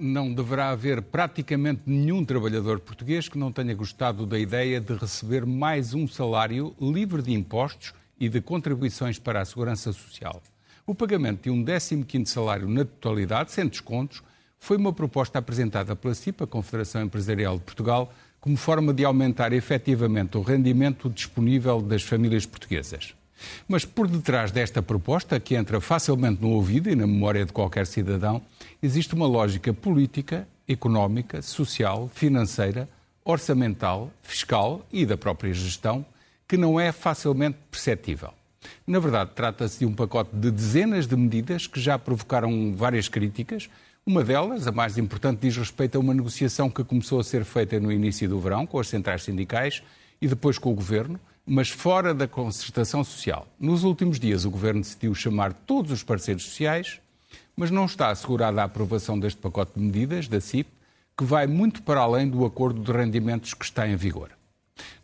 Não deverá haver praticamente nenhum trabalhador português que não tenha gostado da ideia de receber mais um salário livre de impostos e de contribuições para a segurança social. O pagamento de um 15º salário na totalidade, sem descontos, foi uma proposta apresentada pela CIPA, Confederação Empresarial de Portugal, como forma de aumentar efetivamente o rendimento disponível das famílias portuguesas. Mas por detrás desta proposta, que entra facilmente no ouvido e na memória de qualquer cidadão, existe uma lógica política, económica, social, financeira, orçamental, fiscal e da própria gestão que não é facilmente perceptível. Na verdade, trata-se de um pacote de dezenas de medidas que já provocaram várias críticas. Uma delas, a mais importante, diz respeito a uma negociação que começou a ser feita no início do verão com as centrais sindicais e depois com o governo, mas fora da concertação social. Nos últimos dias, o governo decidiu chamar todos os parceiros sociais mas não está assegurada a aprovação deste pacote de medidas da CIP, que vai muito para além do acordo de rendimentos que está em vigor.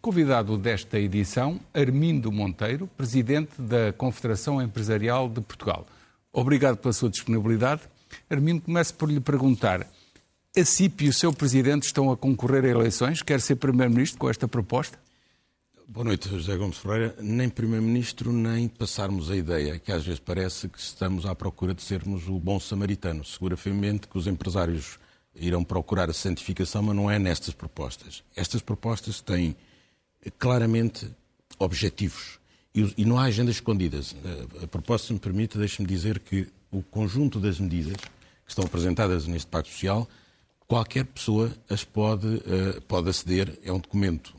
Convidado desta edição, Armindo Monteiro, presidente da Confederação Empresarial de Portugal. Obrigado pela sua disponibilidade. Armindo, começo por lhe perguntar: a CIP e o seu presidente estão a concorrer a eleições? Quer ser primeiro-ministro com esta proposta? Boa noite, José Gomes Ferreira. Nem Primeiro-Ministro, nem passarmos a ideia, que às vezes parece que estamos à procura de sermos o bom samaritano. Seguramente que os empresários irão procurar a santificação, mas não é nestas propostas. Estas propostas têm claramente objetivos e, não há agendas escondidas. A, a proposta, se me permite, deixe-me dizer que o conjunto das medidas que estão apresentadas neste Pacto Social, qualquer pessoa as pode, uh, pode aceder. É um documento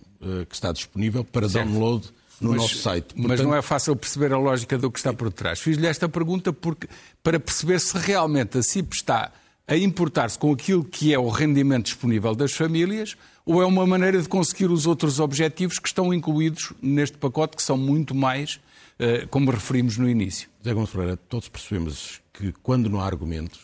que está disponível para certo. download no mas, nosso site. Portanto... Mas não é fácil perceber a lógica do que está por trás. Fiz-lhe esta pergunta porque, para perceber se realmente a CIP está a importar-se com aquilo que é o rendimento disponível das famílias ou é uma maneira de conseguir os outros objetivos que estão incluídos neste pacote, que são muito mais, uh, como referimos no início. Zé Gonçalves Ferreira, todos percebemos que quando não há argumentos,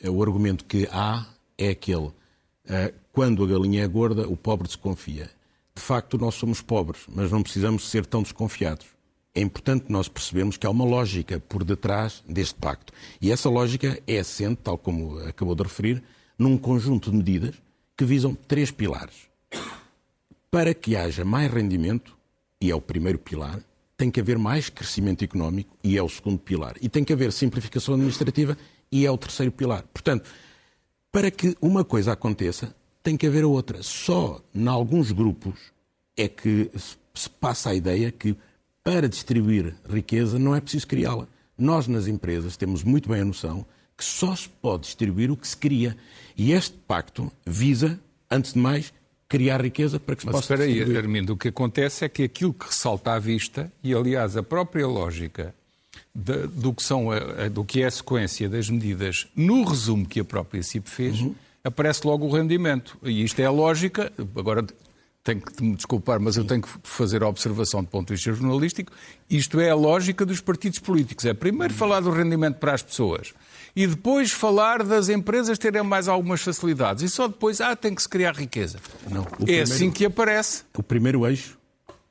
é o argumento que há é aquele. Uh, quando a galinha é gorda, o pobre desconfia de facto, nós somos pobres, mas não precisamos ser tão desconfiados. É importante nós percebermos que há uma lógica por detrás deste pacto. E essa lógica é assente, tal como acabou de referir, num conjunto de medidas que visam três pilares. Para que haja mais rendimento, e é o primeiro pilar, tem que haver mais crescimento económico, e é o segundo pilar. E tem que haver simplificação administrativa, e é o terceiro pilar. Portanto, para que uma coisa aconteça, tem que haver outra. Só em alguns grupos é que se passa a ideia que para distribuir riqueza não é preciso criá-la. Nós, nas empresas, temos muito bem a noção que só se pode distribuir o que se cria. E este pacto visa, antes de mais, criar riqueza para que se Mas possa espera aí, Armindo, o que acontece é que aquilo que ressalta à vista, e aliás a própria lógica de, do, que são a, do que é a sequência das medidas no resumo que a própria CIP fez, uhum aparece logo o rendimento. E isto é a lógica, agora tenho que me desculpar, mas eu tenho que fazer a observação do ponto de vista jornalístico, isto é a lógica dos partidos políticos. É primeiro falar do rendimento para as pessoas e depois falar das empresas terem mais algumas facilidades e só depois, ah, tem que se criar riqueza. Não, é primeiro, assim que aparece. O primeiro eixo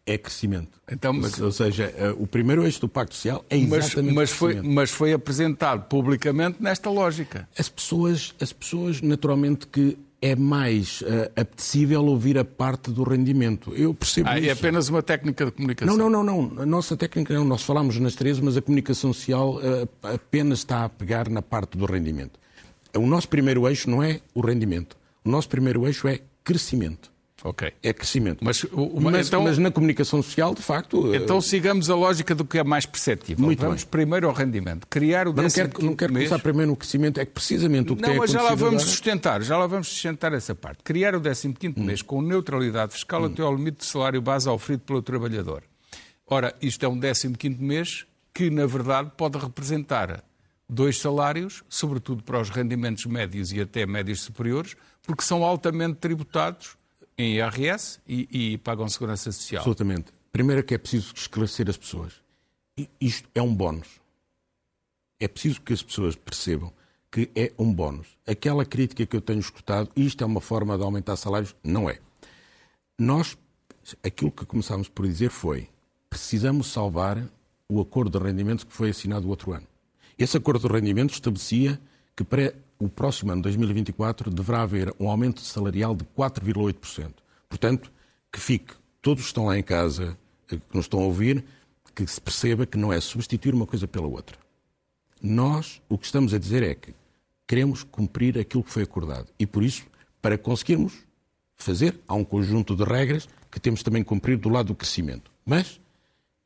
é crescimento. Então, mas, ou seja, eh, o primeiro eixo do Pacto Social é exatamente mas, mas foi, mas foi apresentado publicamente nesta lógica. As pessoas, as pessoas naturalmente que é mais uh, apetecível ouvir a parte do rendimento. Eu percebo ah, isso. É apenas uma técnica de comunicação? Não, não, não, não. A nossa técnica não. Nós falamos nas três, mas a comunicação social uh, apenas está a pegar na parte do rendimento. O nosso primeiro eixo não é o rendimento. O nosso primeiro eixo é crescimento. Ok. É crescimento. Mas, mas, então, mas, na comunicação social, de facto. Então sigamos a lógica do que é mais perceptível. Muito vamos bem. primeiro ao rendimento. Criar o não quero, não quero começar primeiro no crescimento, é que precisamente o que não, tem mas já lá vamos agora... sustentar, já lá vamos sustentar essa parte. Criar o 15 hum. mês com neutralidade fiscal hum. até ao limite de salário base oferido pelo trabalhador. Ora, isto é um 15 mês que, na verdade, pode representar dois salários, sobretudo para os rendimentos médios e até médios superiores, porque são altamente tributados em IRS e, e pagam segurança social. Absolutamente. Primeiro é que é preciso esclarecer as pessoas. Isto é um bónus. É preciso que as pessoas percebam que é um bónus. Aquela crítica que eu tenho escutado, isto é uma forma de aumentar salários, não é. Nós, aquilo que começámos por dizer foi, precisamos salvar o acordo de rendimentos que foi assinado o outro ano. Esse acordo de rendimentos estabelecia que para o próximo ano, 2024, deverá haver um aumento salarial de 4,8%. Portanto, que fique, todos que estão lá em casa, eh, que nos estão a ouvir, que se perceba que não é substituir uma coisa pela outra. Nós, o que estamos a dizer é que queremos cumprir aquilo que foi acordado. E por isso, para conseguirmos fazer, há um conjunto de regras que temos também que cumprir do lado do crescimento. Mas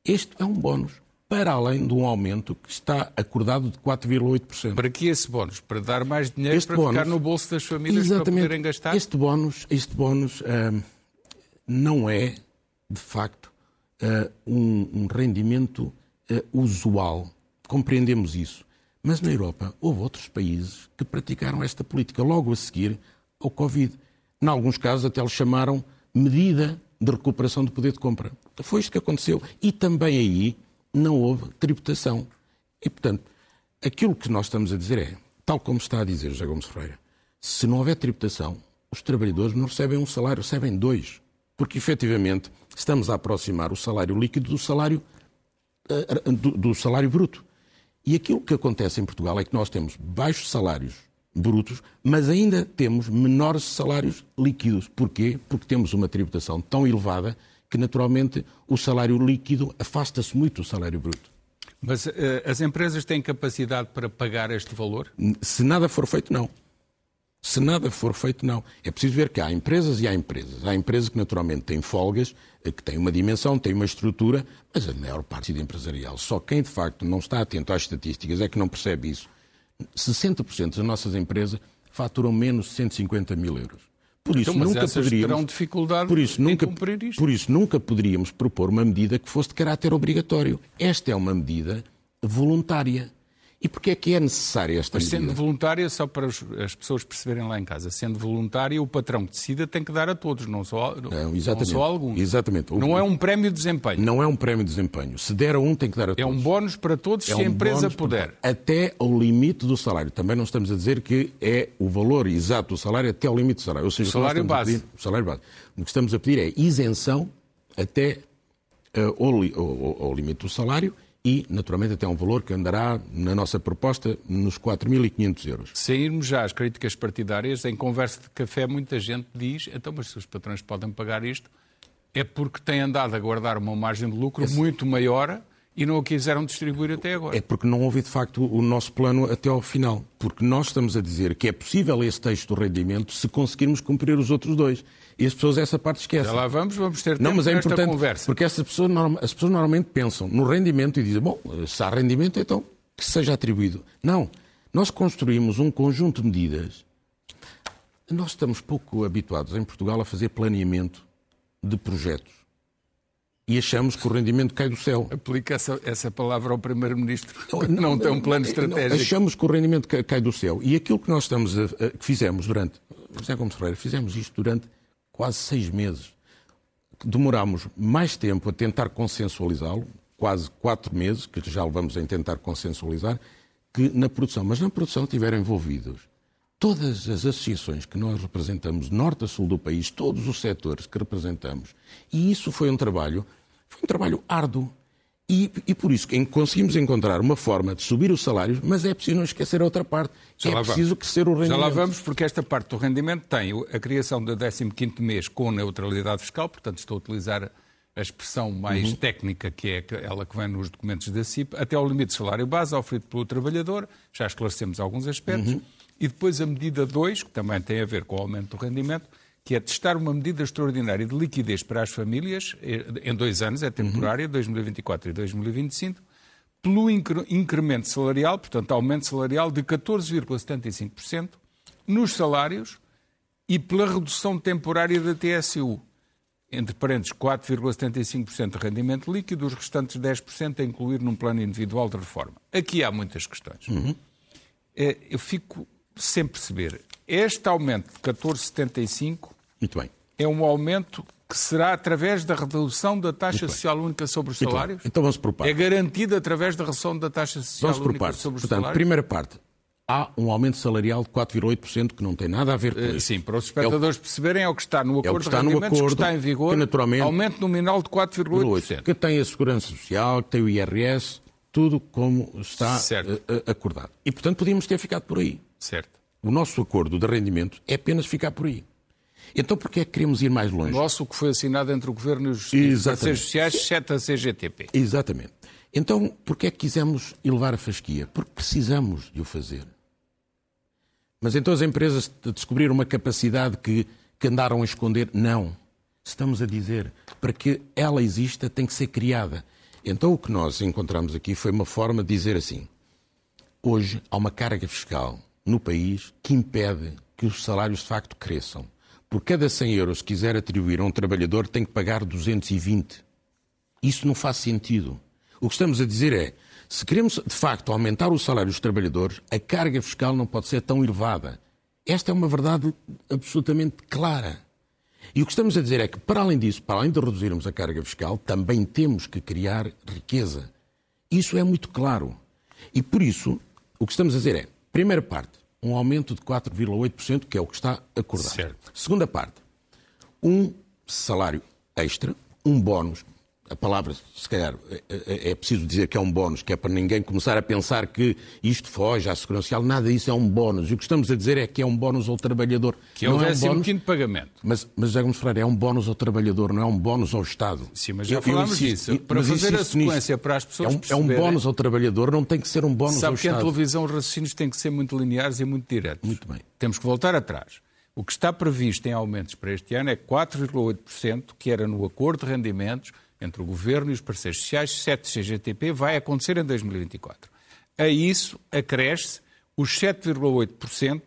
este é um bónus para além de um aumento que está acordado de 4,8%. Para que esse bónus? Para dar mais dinheiro este para bónus, ficar no bolso das famílias para poderem gastar? Este bónus, este bónus uh, não é, de facto, uh, um, um, rendimento uh, usual. Compreendemos isso. Mas na Europa houve outros países que praticaram esta política logo a seguir ao Covid. Em alguns casos até lhe chamaram medida de recuperação do poder de compra. Foi isto que aconteceu. E também aí não houve tributação. E, portanto, aquilo que nós estamos a dizer é, tal como está a dizer José Gomes Ferreira, se não houver tributação, os trabalhadores não recebem um salário, recebem dois. Porque, efetivamente, estamos a aproximar o salário líquido do salário, uh, do, do salário bruto. E aquilo que acontece em Portugal é que nós temos baixos salários brutos, mas ainda temos menores salários líquidos. Porquê? Porque temos uma tributação tão elevada que naturalmente o salário líquido afasta-se muito do salário bruto. Mas uh, as empresas têm capacidade para pagar este valor? Se nada for feito, não. Se nada for feito, não. É preciso ver que há empresas e há empresas. Há empresas que naturalmente têm folgas, eh, que têm uma dimensão, têm uma estrutura, mas a maior parte é empresarial. Só quem de facto não está atento às estatísticas é que não percebe isso. 60% das nossas empresas faturam menos de 150 mil euros. Por isso então, nunca poderíamos dificuldade por isso, nunca, cumprir isto. Por isso nunca poderíamos propor uma medida que fosse de caráter obrigatório. Esta é uma medida voluntária. E porquê é que é necessária esta Mas medida? sendo voluntária, só para as pessoas perceberem lá em casa, sendo voluntária, o patrão que decida tem que dar a todos, não só, não, não só a alguns. Exatamente. Não é um prémio de desempenho. Não é um prémio de desempenho. Se der a um, tem que dar a todos. É um bónus para todos é se um a empresa puder. Para... Até ao limite do salário. Também não estamos a dizer que é o valor exato do salário até ao limite do salário. Ou seja, o salário base. Pedir, o salário base. O que estamos a pedir é isenção até uh, ao, ao, ao limite do salário e, naturalmente, até um valor que andará, na nossa proposta, nos 4.500 euros. Sairmos já às críticas partidárias, em conversa de café, muita gente diz: então, mas se os patrões podem pagar isto, é porque têm andado a guardar uma margem de lucro Esse... muito maior e não a quiseram distribuir até agora. É porque não houve, de facto, o nosso plano até ao final. Porque nós estamos a dizer que é possível esse texto do rendimento se conseguirmos cumprir os outros dois. E as pessoas essa parte esquecem. Já lá vamos, vamos ter não, mas é importante conversa. Porque essas pessoas, as pessoas normalmente pensam no rendimento e dizem, bom, se há rendimento, então que seja atribuído. Não. Nós construímos um conjunto de medidas. Nós estamos pouco habituados em Portugal a fazer planeamento de projetos. E achamos que o rendimento cai do céu. Aplica essa, essa palavra ao Primeiro-Ministro. Não, não, tem um plano estratégico. Não, achamos que o rendimento cai do céu. E aquilo que nós estamos a, a, que fizemos durante. José Gomes Ferreira, fizemos isto durante quase seis meses. Demorámos mais tempo a tentar consensualizá-lo, quase quatro meses, que já levamos a tentar consensualizar, que na produção. Mas na produção tiveram envolvidos todas as associações que nós representamos, norte a sul do país, todos os setores que representamos. E isso foi um trabalho, foi um trabalho árduo. E, e, por isso conseguimos encontrar uma forma de subir os salários, mas é preciso não esquecer a outra parte. Já é preciso vamos. crescer o rendimento. Já lá vamos, porque esta parte do rendimento tem a criação do 15º mês com neutralidade fiscal, portanto estou a utilizar a expressão mais uhum. técnica, que é aquela que vem nos documentos da CIP, até ao limite de salário base oferido pelo trabalhador, já esclarecemos alguns aspectos, uhum. e depois a medida 2, que também tem a ver com o aumento do rendimento, que é testar uma medida extraordinária de liquidez para as famílias, eh, em dois anos, é temporária, 2024 e 2025, pelo incremento salarial, portanto, aumento salarial de 14,75% nos salários e pela redução temporária da TSU, entre parênteses, 4,75% de rendimento líquido, os restantes 10% a incluir num plano individual de reforma. Aqui há muitas questões. Uhum. Eu fico sem perceber. Este aumento de 14,75 é um aumento que será através da redução da taxa social única sobre os Muito salários? Bem. Então vamos por partes. É garantido através da redução da taxa social vamos única sobre os Portanto, salários? primeira parte, há um aumento salarial de 4,8% que não tem nada a ver com eh, isso. Sim, para os espectadores é o... perceberem, é o que está no acordo é está de rendimentos acordo, que está em vigor, que naturalmente, aumento nominal de 4,8%. Que tem a Segurança Social, que tem o IRS, tudo como está uh, acordado. E, portanto, podíamos ter ficado por aí. Certo. O nosso acordo de rendimento é apenas ficar por aí. Então, porquê é que queremos ir mais longe? Nosso que foi assinado entre o Governo e os parceiros sociais, exceto a CGTP. Exatamente. Então, porquê é que quisemos elevar a fasquia? Porque precisamos de o fazer. Mas então as empresas descobriram uma capacidade que, que andaram a esconder? Não. Estamos a dizer, para que ela exista, tem que ser criada. Então o que nós encontramos aqui foi uma forma de dizer assim: hoje há uma carga fiscal no país que impede que os salários de facto cresçam. Por cada 100 euros que quiser atribuir a um trabalhador, tem que pagar 220. Isso não faz sentido. O que estamos a dizer é, se queremos de facto aumentar o salário dos trabalhadores, a carga fiscal não pode ser tão elevada. Esta é uma verdade absolutamente clara. E o que estamos a dizer é que, para além disso, para além de reduzirmos a carga fiscal, também temos que criar riqueza. Isso é muito claro. E por isso, o que estamos a dizer é, primeira parte, um aumento de 4,8%, que é o que está acordado. Certo. Segunda parte, um salário extra, um bónus. A palavra, se calhar, é, é, é preciso dizer que é um bónus, que é para ninguém começar a pensar que isto foge à segurança social. Nada disso é um bónus. E o que estamos a dizer é que é um bónus ao trabalhador. Que é o 15 é um pagamento. Mas, mas José Gomes Ferreira, é um bónus ao trabalhador, não é um bónus ao Estado. Sim, mas já eu, falámos disso. Para fazer a sequência para as pessoas é um, é um bónus ao trabalhador, não tem que ser um bónus Sabe ao Estado. Sabe que em televisão os raciocínios têm que ser muito lineares e muito diretos. Muito bem. Temos que voltar atrás. O que está previsto em aumentos para este ano é 4,8%, que era no acordo de rendimentos entre o Governo e os parceiros sociais, 7 CGTP, vai acontecer em 2024. A isso acresce os 7,8%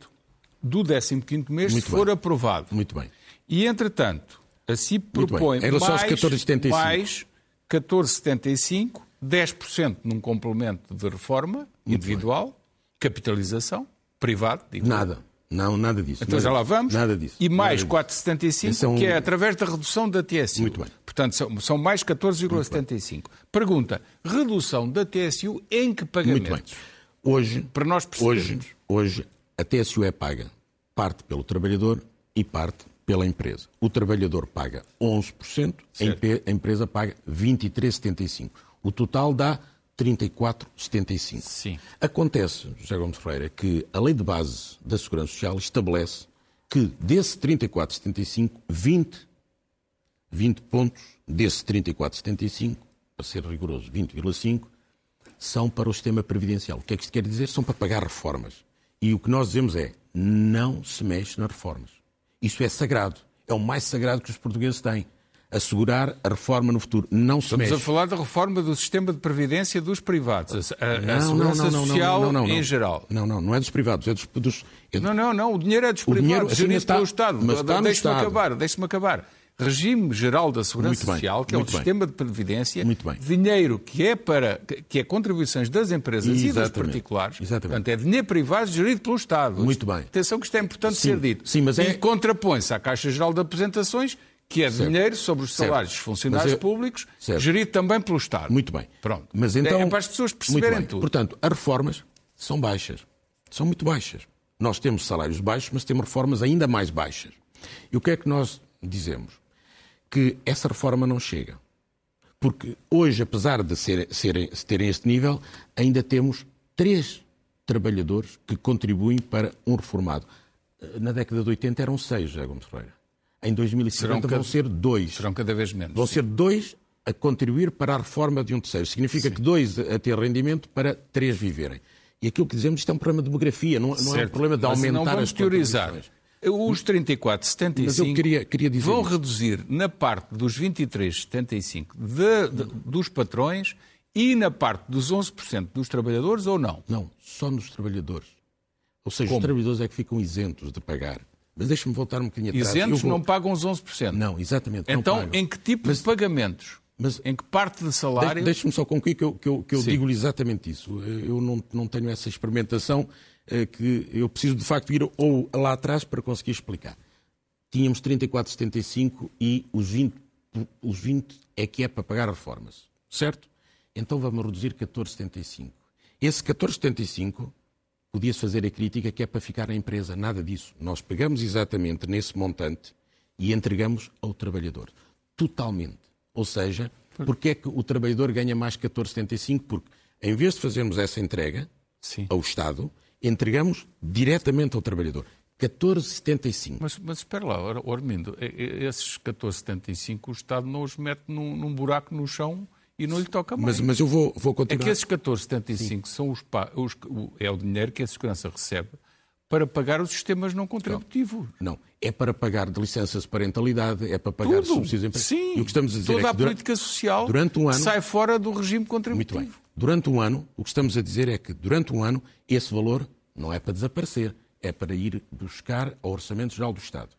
do 15º mês, Muito se for aprovado. Muito bem. E, entretanto, a CIP propõe mais, mais 14,75, 10% num complemento de reforma Muito individual, bem. capitalização, privado, digo Nada. Não, nada disso. Então nada, já lá vamos. Nada disso. E mais 4,75, é um... que é através da redução da TSU. Muito bem. Portanto, são, são mais 14,75. Pergunta, redução da TSU em que pagamentos? Muito bem. Hoje, Para nós Hoje, hoje, a TSU é paga parte pelo trabalhador e parte pela empresa. O trabalhador paga 11%, certo. a empresa paga 23,75%. O total dá 34,75. Sim. Acontece, José Gomes Ferreira, que a lei de base da Segurança Social estabelece que desse 34,75, 20, 20 pontos desse 34,75, para ser rigoroso, 20,5, são para o sistema previdencial. O que é que isto quer dizer? São para pagar reformas. E o que nós dizemos é, não se mexe nas reformas. Isso é sagrado. É o mais sagrado que os portugueses têm assegurar a reforma no futuro. Não se Estamos mexe. a falar da reforma do sistema de previdência dos privados, a, não, a segurança não, não, social em geral. Não, não, não é dos privados, é dos... dos é Não, não, não, o dinheiro é dos o privados, gerido está, pelo Estado. Mas está deixe-me acabar, deixe-me acabar. Regime Geral da Segurança Social, que é o sistema de previdência, dinheiro que é para que é contribuições das empresas Exatamente. e dos particulares, Exatamente. portanto é dinheiro privado gerido pelo Estado. Muito bem. Atenção que isto é importante sim, ser dito. Sim, mas é... E contrapõe-se à Caixa Geral de Apresentações que é certo. dinheiro sobre os salários certo. dos funcionários eu... públicos, certo. gerido também pelo Estado. Muito bem. Pronto. Mas então... É para as pessoas perceberem tudo. Portanto, as reformas são baixas. São muito baixas. Nós temos salários baixos, mas temos reformas ainda mais baixas. E o que é que nós dizemos? Que essa reforma não chega. Porque hoje, apesar de ser, serem, terem este nível, ainda temos três trabalhadores que contribuem para um reformado. Na década de 80 eram seis, José Gomes Ferreira. Em 2050 vão ser dois. Serão cada vez menos. Vão sim. ser dois a contribuir para a reforma de um terceiro. Significa sim. que dois a ter rendimento para três viverem. E aquilo que dizemos, isto é um problema de demografia, não, não é um problema de aumentar não vamos as teorizar. Os 34,75 Mas eu queria, queria dizer vão isso. reduzir na parte dos 23,75 de, de, dos patrões e na parte dos 11% dos trabalhadores ou não? Não, só nos trabalhadores. Ou seja, Como? os trabalhadores é que ficam isentos de pagar. Mas deixa-me voltar um bocadinho atrás. Isentos vou- não pagam os 11%. Não, exatamente. não Então, pagam. em que tipo de pagamentos? mas- em que parte de salário? De- Deixe-me só concluir que eu, que eu, que eu digo exatamente isso. Eu não, não tenho essa experimentação eh, que eu preciso de facto ir ou lá atrás para conseguir explicar. Tínhamos 34,75 e os 20, os 20 é que é para pagar reformas, certo? Então vamos reduzir 14,75. Esse 14,75 podia-se fazer a crítica que é para ficar na empresa. Nada disso. Nós pegamos exatamente nesse montante e entregamos ao trabalhador. Totalmente. Ou seja, porque é que o trabalhador ganha mais 14,75? Porque em vez de fazermos essa entrega Sim. ao Estado, entregamos diretamente ao trabalhador. 14,75. Mas, mas espera lá, Or- Ormindo, esses 14,75 o Estado não os mete num, num buraco no chão e não lhe toca mais. Mas, mas eu vou, vou É continuar. que esses 14,75 são os, os- o- é o dinheiro que a segurança recebe para pagar os sistemas não contributivos. Não, é para pagar de licenças de parentalidade, é para pagar Tudo. subsídios de emprego. Sim, E o que estamos a dizer toda é a que durante, política social durante um ano- sai fora do regime Muito contributivo. bem. Durante um ano, o que estamos a dizer é que durante um ano esse valor não é para desaparecer, é para ir buscar ao Orçamento Geral do Estado.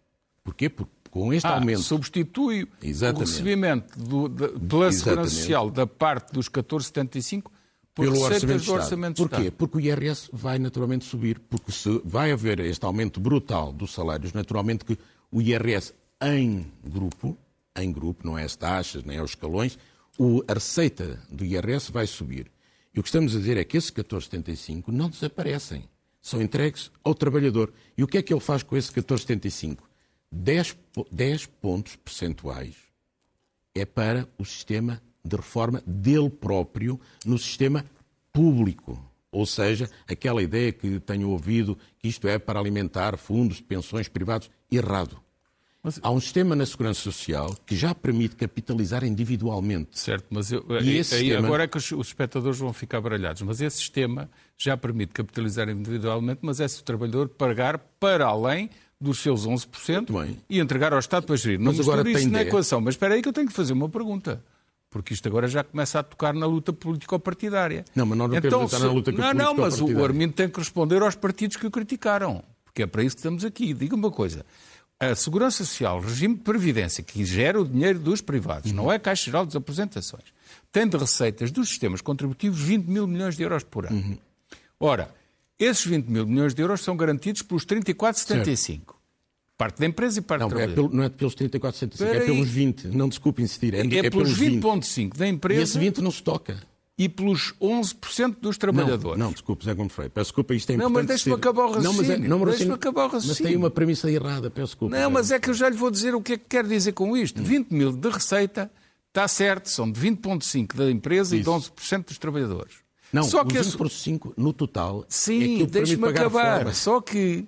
Porquê? Porque com este Ah, aumento. substitui Exatamente. o recebimento do- da- pela Segurança Exatamente. Social da parte dos 14,75 por pelo Orçamento do do Estado. Orçamento do Porquê? Estado. Porque o IRS vai naturalmente subir, porque se vai haver este aumento brutal dos salários, naturalmente que o IRS em grupo, em grupo, não é as taxas, nem é os escalões, o- a receita do IRS vai subir. E o que estamos a dizer é que esses 14,75 não desaparecem, são entregues ao trabalhador. E o que é que ele faz com esse 14,75? 10, po- 10 pontos percentuais é para o sistema de reforma dele próprio no sistema público. Ou seja, aquela ideia que tenho ouvido que isto é para alimentar fundos de pensões privados, errado. Mas- Há um sistema na Segurança Social que já permite capitalizar individualmente. Certo, mas eu, E esse aí sistema- agora é que os, os espectadores vão ficar baralhados. Mas esse sistema já permite capitalizar individualmente, mas é se o trabalhador pagar para além dos seus 11% Muito bem. e entregar ao Estado para gerir. Não Mas agora isso tem na equação. Mas espera aí que eu tenho que fazer uma pergunta. Porque isto agora já começa a tocar na luta político-partidária. Não, mas nós não então, entrar na luta Não, não, mas o. Armindo tem que responder aos partidos que o criticaram. Porque é para isso que estamos aqui. Diga uma coisa. A Segurança Social, regime de previdência, que gera o dinheiro dos privados, não é Caixa Geral das Apresentações, tem de receitas dos sistemas contributivos 20 mil milhões de euros por ano. Ora, esses 20 mil milhões de euros são garantidos pelos 34,75. Parte da empresa e parte Não, do é trabalhador. pelo- não é pelos 34,75, é pelos 20. Não desculpe insistir. É, É, é pelos pelos 20. 20,5 da E empresa esse 20 não se toca. e pelos 11% dos Não, trabalhadores. não, desculpe, Zé Gomes Freire. Peço desculpa, isto é Não, importante. mas deixe-me acabar o Não, mas é- raciocínio. não, mas Deixe-me acabar o Mas tem raciocínio. uma premissa errada, peço desculpa. Não, mas é que eu já lhe vou dizer o que é que quer dizer com isto. 20 mil de receita, está certo, são de 20,5% da empresa e de Isso. 11% dos trabalhadores. Não, Só os que 20 esse... por 5 no total é Sim, permite deixe-me acabar. Só que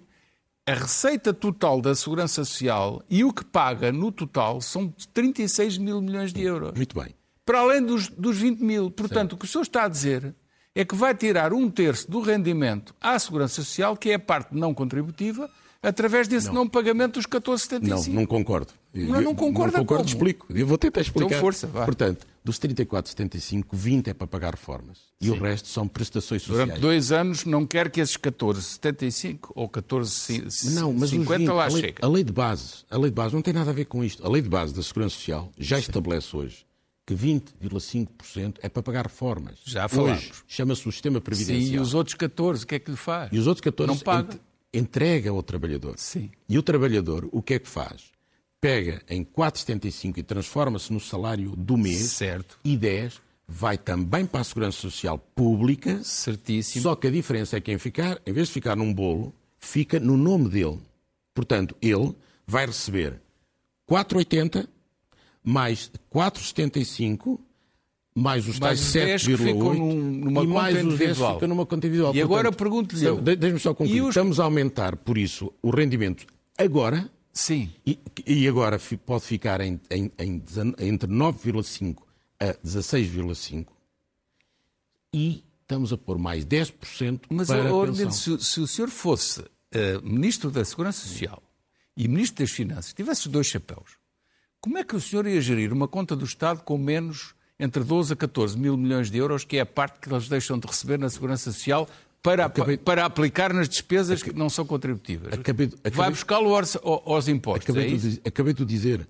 a receita total da Segurança Social e o que paga no total são 36 mil milhões de euros. Muito bem. Para além dos, dos 20 mil. Portanto, o que o senhor está a dizer é que vai tirar um terço do rendimento à Segurança Social, que é a parte não contributiva, através desse não, pagamento dos Não, 14,75. não concordo. Mas não concorda Não concordo, como? explico. Eu vou tentar explicar. Então, força, vá. Portanto, dos 34,75, 20 é para pagar reformas. E o resto são prestações sociais. Durante dois anos não quer que esses 14,75 ou 14,50 Não, mas os 20, lá a, lei, chega. a lei de base, a lei de base não tem nada a ver com isto. A lei de base da Segurança Social já estabelece hoje que 20,5% é para pagar reformas. Já falámos. Hoje chama-se o sistema Sim, previdencial. e os outros 14, o que é que lhe faz? E os outros 14 Não paga. ent- entrega ao trabalhador. Sim. E o trabalhador, o que é que faz? Pega em 4,75 e transforma-se no salário do mês. Certo. E 10 vai também para a Segurança Social Pública. Certíssimo. Só que a diferença é que em ficar, em vez de ficar num bolo, fica no nome dele. Portanto, ele vai receber 4,80 mais 4,75 mais os tais Mais os 10 que ficam 7,8 num- numa e mais os 10 individual. ficam numa conta individual. E agora Portanto, pergunto-lhe eu. de- Deixe-me só concluir. Os- Estamos a aumentar, por isso, o rendimento agora Sim. e, e agora pode ficar em, em- em entre 9,5 a 16,5 e estamos a pôr mais 10% Mas, para a. Orlando, se, se o senhor fosse eh, Ministro da Segurança Social e Ministro das Finanças tivesse dois chapéus, como é que o senhor ia gerir uma conta do Estado com menos entre 12 a 14 mil milhões de euros, que é a parte que eles deixam de receber na Segurança Social para, acabei... para aplicar nas despesas que não são contributivas? Acabei... Acabei... Vai buscá-lo aos, aos, impostos, acabei, é de, acabei de dizer,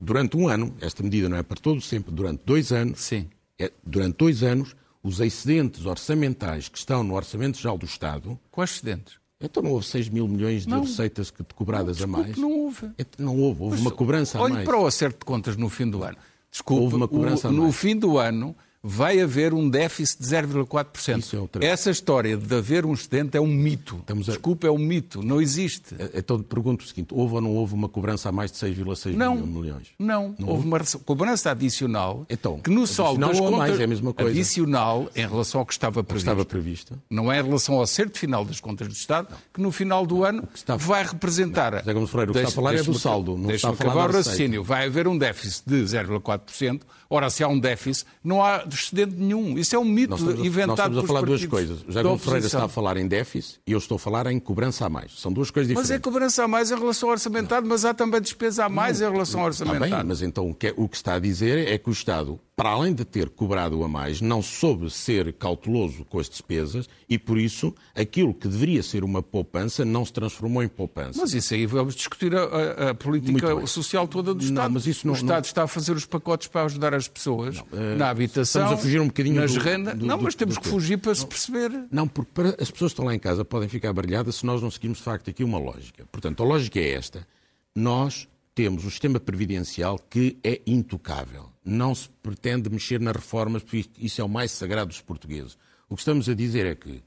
durante um ano, esta medida não é para todos sempre, durante dois anos, Sim. É, durante dois anos, os excedentes orçamentais que estão no Orçamento Geral do Estado... Quais excedentes? Então não houve 6 mil milhões de não, receitas que, cobradas não, a mais? não houve. Não houve, houve Mas, uma cobrança a mais. Olhe para o acerto de contas no fim do ano. Desculpe, houve uma cobrança o, a mais. no fim do ano vai haver um déficit de 0,4%. É Essa história de haver um excedente é um mito. A... Desculpa, é um mito. Não existe. É, então pergunto o seguinte: houve ou não houve uma cobrança a mais de 6,6 milhões? Não, não. Houve uma cobrança adicional então, que no saldo das contas mais, é a mesma coisa. adicional em relação ao que estava previsto. Estava previsto. Não é em relação ao acerto final das contas do Estado, não. que no final do ano está... vai representar. José Gomes Freire, o que está a falar é do saldo. Não falar acabar o raciocínio. Vai haver um déficit de 0,4%. Ora, se há um déficit, não há excedente nenhum. Isso é um mito nós estamos a, inventado Nós estamos a falar duas coisas. O José Gomes Ferreira está a falar em déficit e eu estou a falar em cobrança a mais. São duas coisas diferentes. Mas é cobrança a mais em relação ao orçamentado, não. mas há também despesa a mais não. em relação ao orçamentado. Está bem, mas então o que, é, o que está a dizer é que o Estado para além de ter cobrado a mais, não soube ser cauteloso com as despesas e, por isso, aquilo que deveria ser uma poupança não se transformou em poupança. Mas isso aí vamos discutir a, a política social toda do Estado. Não, mas isso não, o Estado não... está a fazer os pacotes para ajudar as pessoas não, na habitação, estamos a fugir um bocadinho nas do, rendas. Do, não, mas do, temos que fugir para se perceber. Não, porque para, as pessoas que estão lá em casa podem ficar brilhadas se nós não seguirmos, de facto, aqui uma lógica. Portanto, a lógica é esta. Nós temos um sistema previdencial que é intocável. Não se pretende mexer nas reformas, porque isso é o mais sagrado dos portugueses. O que estamos a dizer é que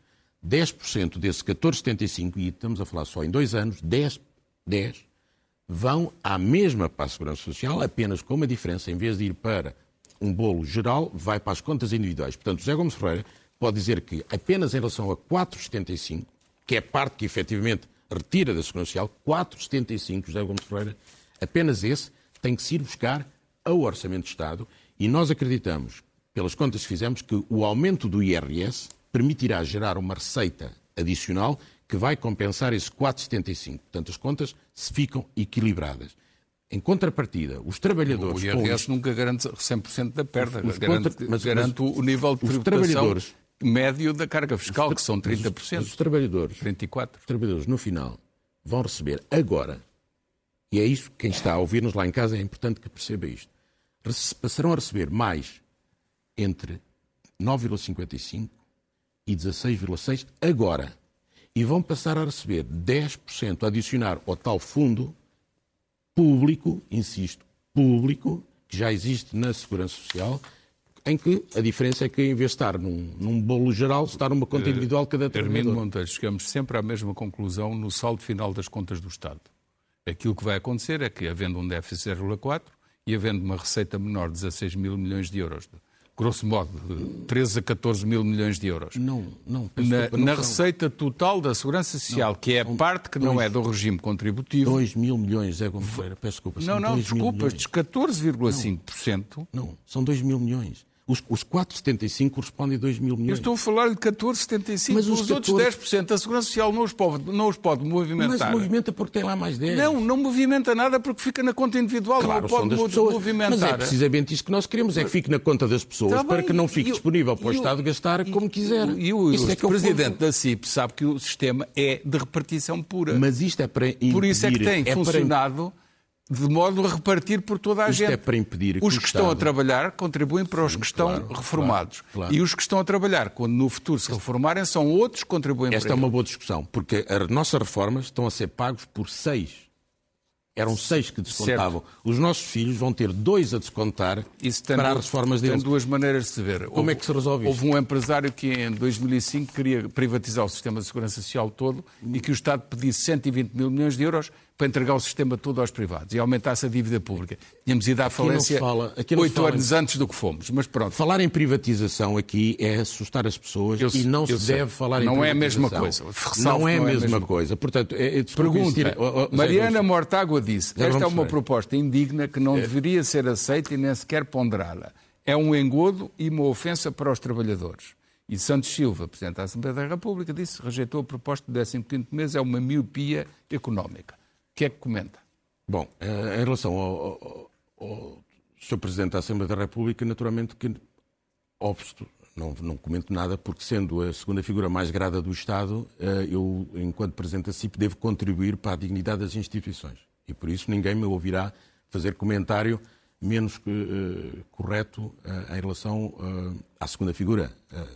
10% desse 14,75, e estamos a falar só em dois anos, 10, 10 vão à mesma para a Segurança Social, apenas com uma diferença. Em vez de ir para um bolo geral, vai para as contas individuais. Portanto, José Gomes Ferreira pode dizer que apenas em relação a 4,75, que é a parte que efetivamente retira da Segurança Social, 4,75, José Gomes Ferreira Apenas esse tem que se ir buscar ao Orçamento de Estado e nós acreditamos, pelas contas que fizemos, que o aumento do IRS permitirá gerar uma receita adicional que vai compensar esse 4,75. Portanto, as contas se ficam equilibradas. Em contrapartida, os trabalhadores... O IRS nunca garante 100% da perda, os garante, contra... mas, garante mas, o nível de tributação médio da carga fiscal, que são 30%. Mas os trabalhadores, 34%. Os trabalhadores, no final, vão receber agora e é isso que quem está a ouvir-nos lá em casa é importante que perceba isto. Passarão a receber mais entre 9,55 e 16,6 agora. E vão passar a receber 10% a adicionar ao tal fundo público, insisto, público, que já existe na Segurança Social, em que a diferença é que, em vez de estar num, num bolo geral, está numa conta eh, individual cada trabalhador. Termino Monteiro, chegamos sempre à mesma conclusão no saldo final das contas do Estado. Aquilo que vai acontecer é que, havendo um déficit de 0,4 e havendo uma receita menor de 16 mil milhões de euros, grosso modo, de 13 a 14 mil milhões de euros. Não, não. Na, não na receita total da Segurança Social, não, que é a parte que dois, não é do regime contributivo. 2 mil milhões, é como Peço desculpa. Não, não, desculpa, estes 14,5%. Não, não, são 2 mil milhões. Os, os 4,75 correspondem a 2 mil milhões. Eu estou a falar de 14,75. Mas os, os 14... outros 10%, a Segurança Social não os, pode, não os pode movimentar. Mas movimenta porque tem lá mais 10. Não, não movimenta nada porque fica na conta individual. Claro, não pode das pessoas. movimentar. Mas é precisamente isso que nós queremos, é que fique na conta das pessoas tá para que não fique disponível para o Estado gastar como quiser. E o, é que o Presidente da CIP sabe que o sistema é de repartição pura. Mas isto é para impedir, Por isso é que tem é funcionado... Para de modo a repartir por toda a Isto gente. é para impedir que Os que estão a trabalhar contribuem para os Sim, que estão claro, reformados. Claro, claro. E os que estão a trabalhar, quando no futuro se reformarem, são outros que contribuem Esta para é uma boa discussão, porque as nossas reformas estão a ser pagos por seis. Eram seis que descontavam. Certo. Os nossos filhos vão ter dois a descontar para as reformas deles. Tem duas maneiras de se ver. Como houve, é que se resolve isso? Houve um empresário que em 2005 queria privatizar o sistema de segurança social todo e que o Estado pedisse 120 mil milhões de euros para entregar o sistema todo aos privados e aumentasse a dívida pública. Tínhamos ido à falência oito anos antes do que fomos, mas pronto. Falar em privatização aqui é assustar as pessoas eu, e não se sei. deve falar não em privatização. Não é a mesma coisa. Não é a mesma, mesma coisa. Portanto, é, é, Pergunta, oh, oh, Mariana Mortágua disse, esta é uma proposta indigna que não é. deveria ser aceita e nem sequer ponderada. É um engodo e uma ofensa para os trabalhadores. E Santos Silva, Presidente da Assembleia da República, disse rejeitou a proposta do 15º mês, é uma miopia económica que é que comenta? Bom, eh, em relação ao, ao, ao Sr. Presidente da Assembleia da República, naturalmente que obsto, não, não comento nada, porque sendo a segunda figura mais grada do Estado, eh, eu, enquanto Presidente da CIP, devo contribuir para a dignidade das instituições. E por isso ninguém me ouvirá fazer comentário menos uh, correto uh, em relação uh, à segunda figura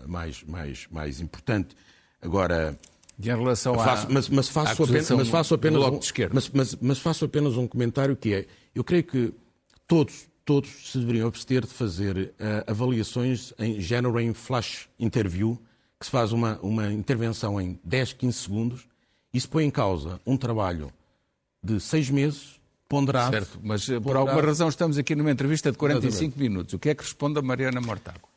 mais, mais, mais importante. Agora, e em relação faço, à, mas, mas faço apenas, mas faço apenas um, mas, mas, mas, faço apenas um comentário que é, eu creio que todos, todos se deveriam abster de fazer avaliações em January Flash Interview, que se faz uma, uma intervenção em 10, 15 segundos e se põe em causa um trabalho de seis meses ponderado. Certo, mas ponderado. por alguma razão estamos aqui numa entrevista de 45 Exatamente. minutos. O que é que responde a Mariana Mortágua?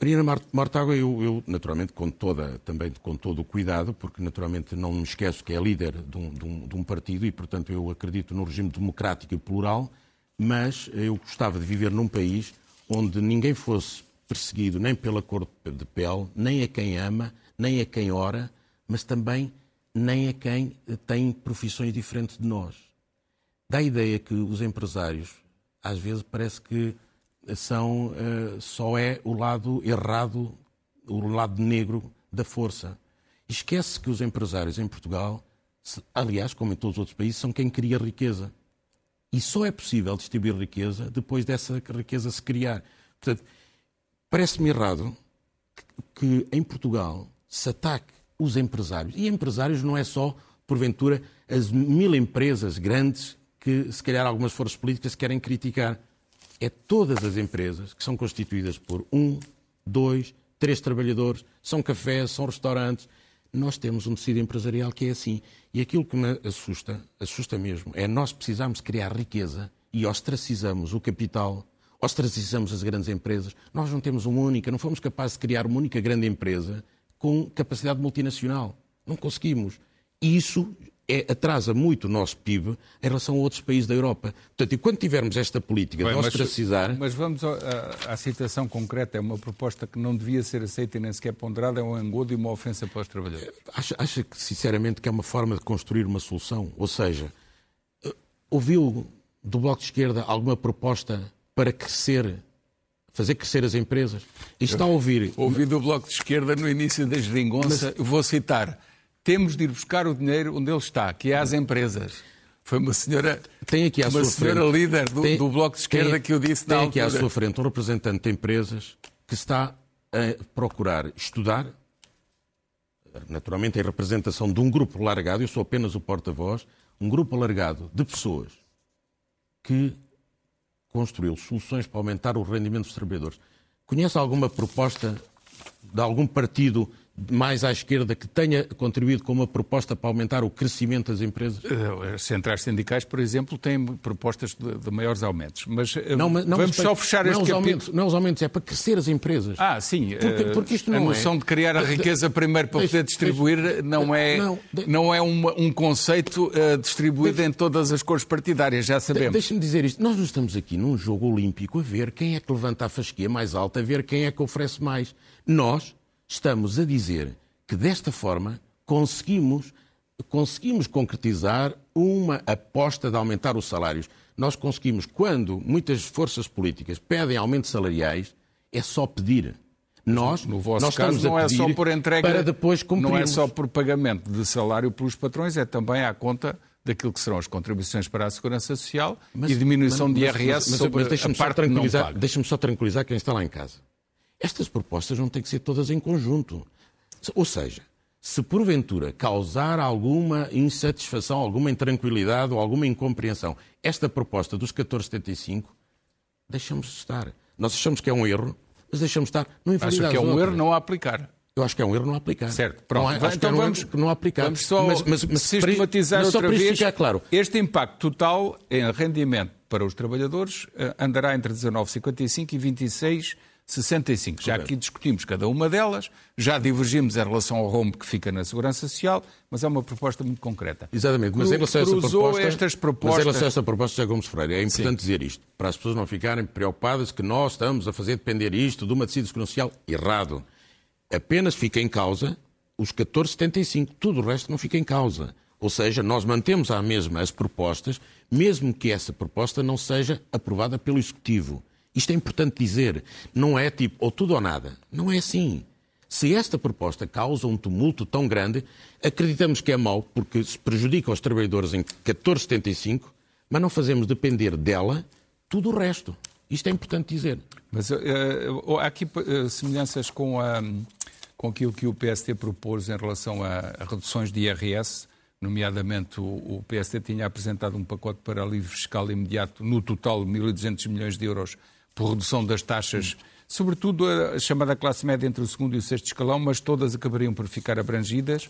Mariana Mortágua, eu, eu, naturalmente com toda, também com todo o cuidado, porque naturalmente não me esqueço que é líder de um, de um, de um partido e, portanto, eu acredito no regime democrático e plural, mas eu gostava de viver num país onde ninguém fosse perseguido nem pela cor de pele, nem a quem ama, nem a quem ora, mas também nem a quem tem profissões diferentes de nós. Dá a ideia que os empresários, às vezes, parece que são, uh, só é o lado errado, o lado negro da força. Esquece que os empresários em Portugal, aliás, como em todos os outros países, são quem cria riqueza. E só é possível distribuir riqueza depois dessa riqueza se criar. Portanto, parece-me errado que, que em Portugal se ataque os empresários. E empresários não é só, porventura, as mil empresas grandes que, se calhar, algumas forças políticas querem criticar. É todas as empresas que são constituídas por um, dois, três trabalhadores, são cafés, são restaurantes. Nós temos um tecido empresarial que é assim. E aquilo que me assusta, assusta mesmo, é nós precisamos criar riqueza e ostracizamos o capital, ostracizamos as grandes empresas. Nós não temos uma única, não fomos capazes de criar uma única grande empresa com capacidade multinacional. Não conseguimos. E isso é, atrasa muito o nosso PIB em relação a outros países da Europa. Portanto, e quando tivermos esta política Bem, de ostracizar... Mas, mas vamos à, à citação concreta. É uma proposta que não devia ser aceita e nem sequer ponderada, é um engodo e uma ofensa para os trabalhadores. Acha, acha que, sinceramente, que é uma forma de construir uma solução? Ou seja, eh, ouviu do Bloco de Esquerda alguma proposta para crescer fazer crescer as empresas. E está a ouvir. Ouvi do Bloco de Esquerda no início da geringonça, Mas... vou citar temos de ir buscar o dinheiro onde ele está, que é às empresas. Foi uma senhora, tem aqui à uma sua senhora frente, líder do, tem, do, Bloco de Esquerda tem, que eu disse tem aqui à sua frente um representante de empresas que está a procurar estudar, naturalmente em representação de um grupo largado, eu sou apenas o porta-voz, um grupo alargado de pessoas que construiu soluções para aumentar o rendimento dos trabalhadores. Conhece alguma proposta de algum partido mais à esquerda que tenha contribuído com uma proposta para aumentar o crescimento das empresas? Eh, as centrais sindicais, por exemplo, têm propostas de, de maiores aumentos. Mas, eh, não, não, vamos só fechar não este capítulo. Aumentos, não é os aumentos, é para crescer as empresas. Ah, sim. Porque, eh, porque isto não a noção é... de criar a riqueza primeiro para poder distribuir não é, não, de... não é uma, um conceito uh, distribuído em todas as cores partidárias, já sabemos. Deixa-me dizer isto. Nós não estamos aqui num jogo olímpico a ver quem é que levanta a fasquia mais alta, a ver quem é que oferece mais. Nós estamos a dizer que desta forma conseguimos, conseguimos concretizar uma aposta de aumentar os salários. Nós conseguimos, quando muitas forças políticas pedem aumentos salariais, é só pedir. Nós, no vosso nós caso, não é só por entrega, para depois cumprirmos. não é só por pagamento de salário pelos patrões, é também à conta daquilo que serão as contribuições para a segurança social mas, e diminuição mas, de IRS mas, sobre mas, a parte que não paga. Deixa-me só tranquilizar quem está lá em casa. Estas propostas não têm que ser todas em conjunto. Ou seja, se porventura causar alguma insatisfação, alguma intranquilidade ou alguma incompreensão esta proposta dos 1475, deixamos de estar. Nós achamos que é um erro, mas deixamos de estar. Não Acho que é um erro não a aplicar. Eu acho que é um erro não aplicar. Certo, pronto. Não, então que é um vamos, não aplicar. Vamos só mas, mas, mas sistematizar mas outra vez. Claro. Este impacto total em rendimento para os trabalhadores eh, andará entre 19,55 e 26 65. Já aqui discutimos cada uma delas, já divergimos em relação ao rombo que fica na Segurança Social, mas é uma proposta muito concreta. Exatamente, mas em relação a essa proposta, estas propostas... mas em relação a essa proposta, José Gomes Freire, é importante Sim. dizer isto, para as pessoas não ficarem preocupadas que nós estamos a fazer depender isto de uma decisão social errado. Apenas fica em causa os 14,75, tudo o resto não fica em causa. Ou seja, nós mantemos à mesma as propostas, mesmo que essa proposta não seja aprovada pelo Executivo. Isto é importante dizer. Não é tipo ou tudo ou nada. Não é assim. Se esta proposta causa um tumulto tão grande, acreditamos que é mau, porque se prejudica os trabalhadores em 14,75, mas não fazemos depender dela tudo o resto. Isto é importante dizer. Mas uh, há aqui uh, semelhanças com, a, com aquilo que o PST propôs em relação a, a reduções de IRS, nomeadamente o, o, PST tinha apresentado um pacote para alívio fiscal imediato, no total 1.200 milhões de euros, por redução das taxas, sobretudo a chamada classe média entre o segundo e o sexto escalão, mas todas acabariam por ficar abrangidas.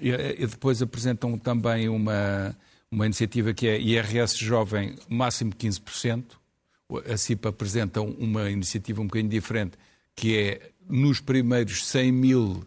E, e depois apresentam também uma, uma iniciativa que é IRS jovem, máximo 15%, a CIPA apresenta uma iniciativa um bocadinho diferente, que é nos primeiros 100 mil,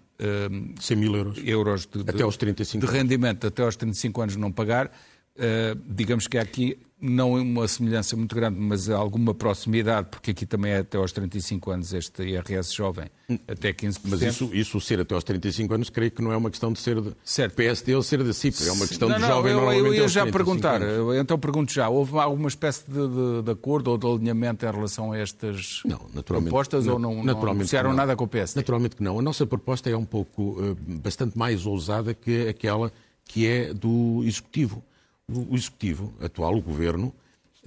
100 mil euros, euros de, até aos 35 de rendimento até aos 35 anos não pagar. Uh, digamos que aqui não é uma semelhança muito grande, mas alguma proximidade, porque aqui também é até aos 35 anos este IRS jovem, até 15%. Mas isso, isso ser até aos 35 anos, creio que não é uma questão de ser de certo. PSD ou ser da CIP, é uma questão não, de não, jovem eu, normalmente Eu ia já perguntar, anos. então pergunto já, houve alguma espécie de, de, de, acordo ou de alinhamento em relação a estas não, propostas não, ou não, naturalmente não negociaram nada com o PSD? Naturalmente que não. A nossa proposta é um pouco, uh, bastante mais ousada que aquela que é do Executivo. O Executivo, atual, o Governo,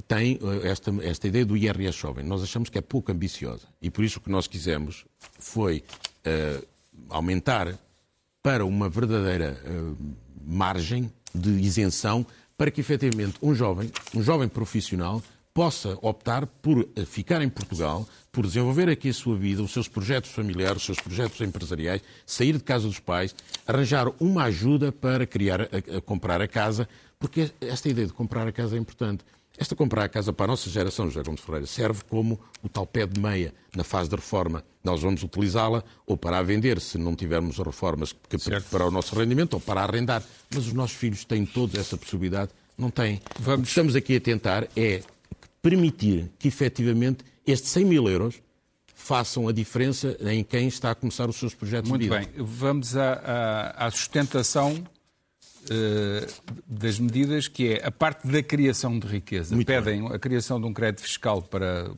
tem eh, esta, esta ideia do IRS jovem. Nós achamos que é pouco ambiciosa. E por isso o que nós quisemos foi uh, aumentar para uma verdadeira uh, margem de isenção para que efetivamente um jovem, um jovem profissional, possa optar por ficar em Portugal, por desenvolver aqui a sua vida, os seus projetos familiares, os seus projetos empresariais, sair de casa dos pais, arranjar uma ajuda para criar, a, a comprar a casa, porque esta ideia de comprar a casa é importante. Esta comprar a casa para a nossa geração, José Gomes Ferreira, serve como o tal pé de meia na fase de reforma. Nós vamos utilizá-la ou para a vender, se não tivermos reformas que, para o nosso rendimento, ou para arrendar. Mas os nossos filhos têm todos essa possibilidade? Não têm. Vamos... O que estamos aqui a tentar é permitir que, efetivamente, estes 100 mil euros façam a diferença em quem está a começar os seus projetos Muito de vida. Muito bem. Vamos à, à, à sustentação das medidas, que é a parte da criação de riqueza. Muito Pedem bem. a criação de um crédito fiscal para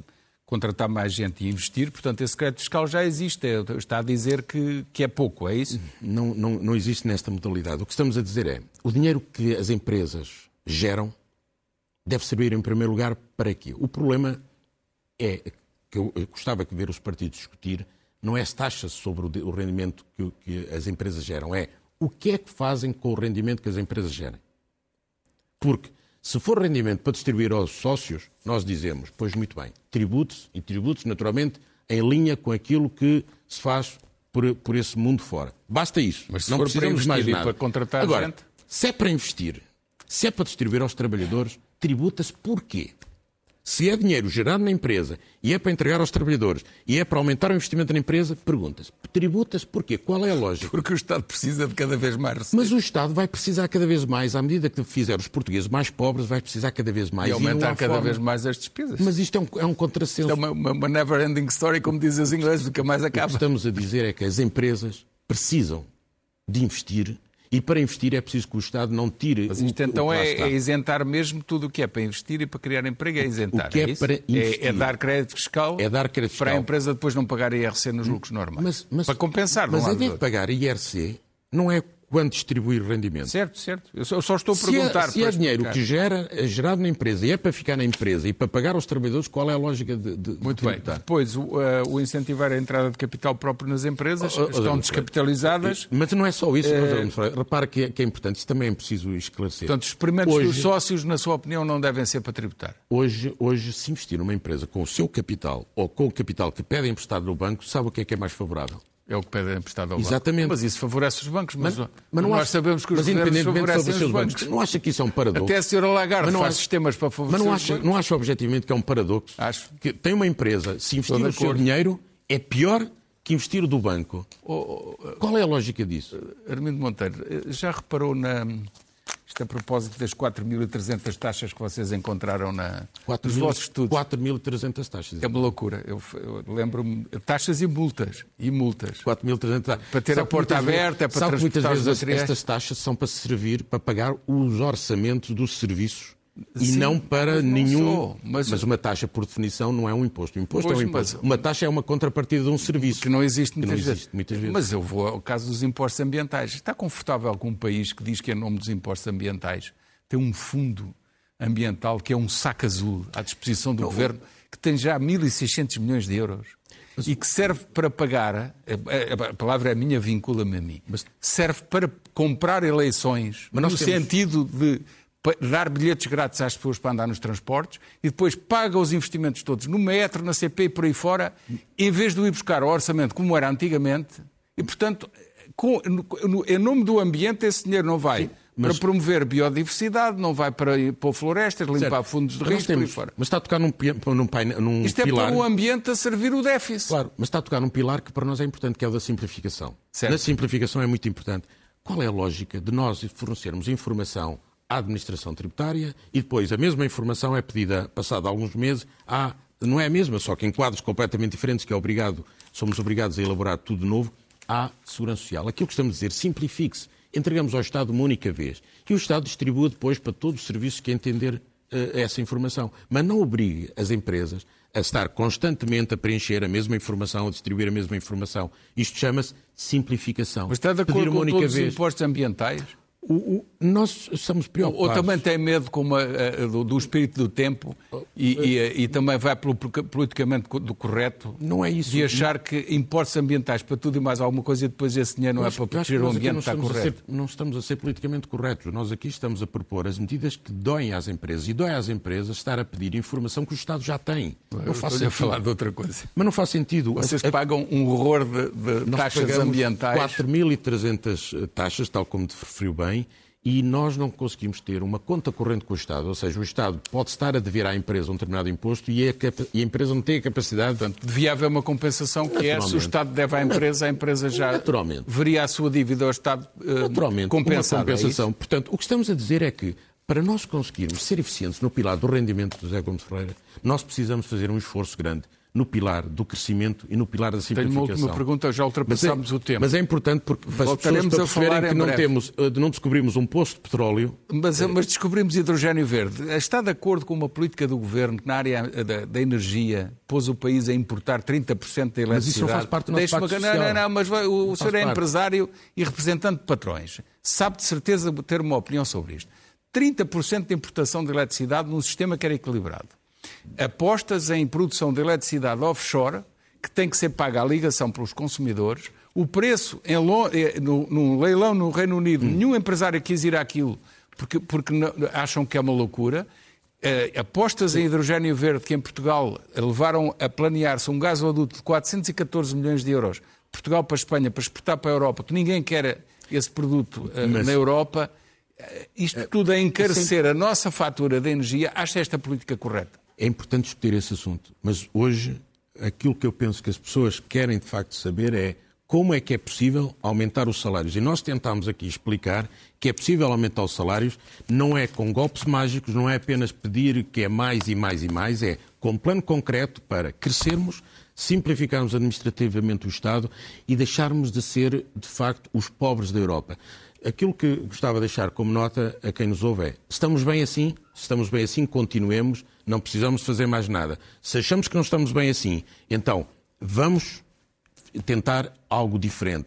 contratar mais gente e investir, portanto, esse crédito fiscal já existe. É, está a dizer que, que é pouco, é isso? Não, não, não existe nesta modalidade. O que estamos a dizer é o dinheiro que as empresas geram deve servir, em primeiro lugar, para quê? O problema é que eu gostava de ver os partidos discutir não é as taxas sobre o rendimento que, que as empresas geram, é o que é que fazem com o rendimento que as empresas gerem. Porque se for rendimento para distribuir aos sócios, nós dizemos, pois muito bem, tributos e tributos naturalmente em linha com aquilo que se faz por, por esse mundo fora. Basta isso. Mas se não for precisamos mais nada. para contratar Agora, gente... se é para investir, se é para distribuir aos trabalhadores, tributa-se porquê? Se é dinheiro gerado na empresa e é para entregar aos trabalhadores e é para aumentar o investimento na empresa, pergunta-se, tributa-se porquê? Qual é a lógica? Porque o Estado precisa de cada vez mais receber. Mas o Estado vai precisar cada vez mais, à medida que fizer os portugueses mais pobres, vai precisar cada vez mais. E aumentar e cada forma... vez mais as despesas. Mas isto é um, é um contrassenso. Isto é uma, uma never-ending story, como dizem os ingleses, nunca mais acaba. O que estamos a dizer é que as empresas precisam de investir e para investir é preciso que o Estado não tire. Mas isto o, então o é, é, isentar mesmo tudo o que é para investir e para criar emprego. É isentar. O que é, é para investir. É, é, dar crédito fiscal. É dar crédito fiscal. Para a empresa depois não pagar IRC nos lucros normais. Mas, mas, para compensar, Mas a de pagar IRC não é quando distribuir rendimento. Certo, certo. Eu só, eu só estou a se perguntar. É, se é dinheiro que gera, é gerado na empresa e é para ficar na empresa e para pagar aos trabalhadores, qual é a lógica de, de Muito de bem. Depois, o, uh, o, incentivar a entrada de capital próprio nas empresas, oh, oh, estão oh, descapitalizadas. Mas não é só isso, uh, repara que é, que é, importante, isso também é preciso esclarecer. Portanto, os experimentos hoje, dos sócios, na sua opinião, não devem ser para tributar? Hoje, hoje, se investir numa empresa com o seu capital ou com o capital que pede emprestado no banco, sabe o que é que é mais favorável? É o que pede emprestado ao Exatamente. banco. Mas isso favorece os bancos. Mas, mas, mas nós acha, sabemos que os mas independentemente favorecem os bancos. bancos. Não acha que isso é um paradoxo? Até a senhora Lagarde faz acha, sistemas para favorecer Mas não acha, não acha objetivamente que é um paradoxo? Acho. Que tem uma empresa, se investir o seu dinheiro, é pior que investir do banco. Oh, oh, Qual é a lógica disso? Armindo Monteiro, já reparou na... A propósito das 4.300 taxas que vocês encontraram na, 4 nos mil- vossos estudos. 4.300 taxas. É uma loucura. Eu, eu lembro-me. Taxas e multas. E multas. 4.300 taxas. Para ter Sabe a porta muitas vezes- aberta, é para muitas transportar os vezes materiais. estas taxas são para servir para pagar os orçamentos dos serviços e Sim, não para mas não nenhum. só, mas- mas... uma taxa, por definição, não é um imposto. O imposto Pois, é um imposto. mas- Uma taxa é uma contrapartida de um serviço. Que não existe Que muitas, não vezes. existe muitas vezes. Mas eu vou ao caso dos impostos ambientais. Está confortável com um país que diz que, em nome dos impostos ambientais, tem um fundo ambiental que é um saco azul à disposição do governo, que tem já 1.600 milhões de euros e que serve para pagar, a, a- a palavra é minha, vincula-me a mim, Mas- serve para comprar eleições, Mas no temos- sentido de dar bilhetes grátis às pessoas para andar nos transportes e depois paga os investimentos todos no metro, na CP e por aí fora, em vez de o ir buscar ao orçamento como era antigamente. E, portanto, com- no- no- em nome do ambiente, esse dinheiro não vai mas- para promover biodiversidade, não vai para pôr florestas, limpar Certo. fundos de risco e por aí temos- fora. Mas está a tocar num, num, num Isto é pilar. para o ambiente a servir o déficit. Claro, mas está a tocar num pilar que para nós é importante, que é o da simplificação. Certo. Na simplificação é muito importante. Qual é a lógica de nós fornecermos informação à administração tributária e depois a mesma informação é pedida, passado alguns meses, à. Não é a mesma, só que em quadros completamente diferentes, que é obrigado, somos obrigados a elaborar tudo de novo, à Segurança Social. Aquilo que estamos a dizer, simplifique-se. Entregamos ao Estado uma única vez. E o Estado distribua depois para todos os serviços que entender eh, essa informação. Mas não obrigue as empresas a estar constantemente a preencher a mesma informação, a distribuir a mesma informação. Isto chama-se simplificação. Mas está de acordo com todos os vez. impostos ambientais? O- o- nós Ou, preocupados. ou também tem medo com uma, eh, do, do espírito do tempo e, e, eh, e também vai pelo politicamente do correto Não é isso. de achar que impostos ambientais para tudo e mais alguma coisa e depois esse dinheiro não Eu é para eu proteger o ambiente, não está estamos a correto. ser- não estamos a ser politicamente corretos. Nós aqui estamos a propor as medidas que doem às empresas. E dói às empresas estar a pedir informação que o Estado já tem. Não faz Estou a sentido. falar de outra coisa. Mas não faz sentido. Vocês A- pagam um horror de, de taxas ambientais. 4.300 taxas, tal como te referiu bem, e nós não conseguimos ter uma conta corrente com o Estado. Ou seja, o Estado pode estar a dever à empresa um determinado imposto e a, capa- e a empresa não tem a capacidade. Portanto, devia haver uma compensação que é se o. Estado deve à empresa, a empresa já Naturalmente. veria a sua dívida ao Estado eh, Naturalmente, compensada. uma é compensação. Portanto, o que estamos a dizer é que, para nós conseguirmos ser eficientes no pilar do rendimento do José Gomes Ferreira, nós precisamos fazer um esforço grande no pilar do crescimento e no pilar da Tenho simplificação. uma última pergunta, já Mas é, ultrapassámos o tempo. mas é importante porque para Voltaremos pessoas a falar que não, breve. temos, eh, não descobrimos um poço de petróleo Mas, mas descobrimos hidrogênio verde. Está de acordo com uma política do governo que na área da, da energia pôs o país a importar 30% da eletricidade? Mas isso não faz parte do nosso pacto Não, não, social. não, mas o, o senhor é parte. empresário e representante de patrões. Sabe de certeza ter uma opinião sobre isto. 30% de importação de eletricidade num sistema que era equilibrado. Apostas em produção de eletricidade offshore, que tem que ser paga a ligação pelos consumidores. O preço em eh, no, no leilão no Reino Unido, nenhum empresário quis ir àquilo porque, porque não- acham que é uma loucura. Eh, apostas em hidrogênio verde que em Portugal levaram a planear-se um gasoduto de 414 milhões de euros, Portugal para a Espanha, para exportar para a Europa, que ninguém quer esse produto eh, Mas- na Europa. Isto tudo a encarecer a nossa fatura de energia. Acha esta política correta? É importante discutir esse assunto, mas hoje aquilo que eu penso que as pessoas querem de facto saber é como é que é possível aumentar os salários. E nós tentámos aqui explicar que é possível aumentar os salários, não é com golpes mágicos, não é apenas pedir que é mais e mais e mais, é com um plano concreto para crescermos, simplificarmos administrativamente o Estado e deixarmos de ser, de facto, os pobres da Europa. Aquilo que gostava de deixar como nota a quem nos ouve é: estamos bem assim? Se estamos bem assim, continuemos, não precisamos fazer mais nada. Se achamos que não estamos bem assim, então vamos tentar algo diferente.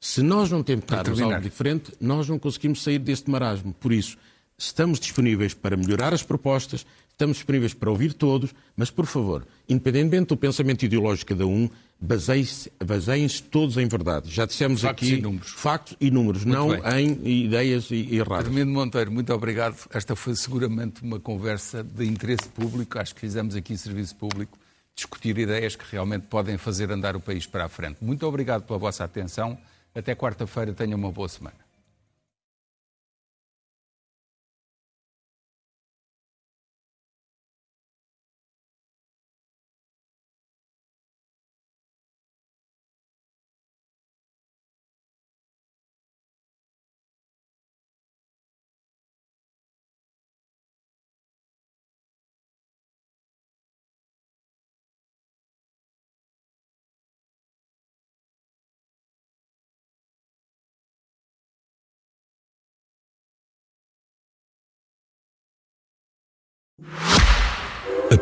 Se nós não tentarmos algo diferente, nós não conseguimos sair deste marasmo. Por isso, estamos disponíveis para melhorar as propostas, estamos disponíveis para ouvir todos, mas, por favor, independentemente do pensamento ideológico de cada um, baseiem-se todos em verdade. Já dissemos Factos aqui e números. factos e números, não bem. em ideias e- erradas. Armindo Monteiro, muito obrigado. Esta foi seguramente uma conversa de interesse público. Acho que fizemos aqui serviço público, discutir ideias que realmente podem fazer andar o país para a frente. Muito obrigado pela vossa atenção. Até quarta-feira. Tenham uma boa semana.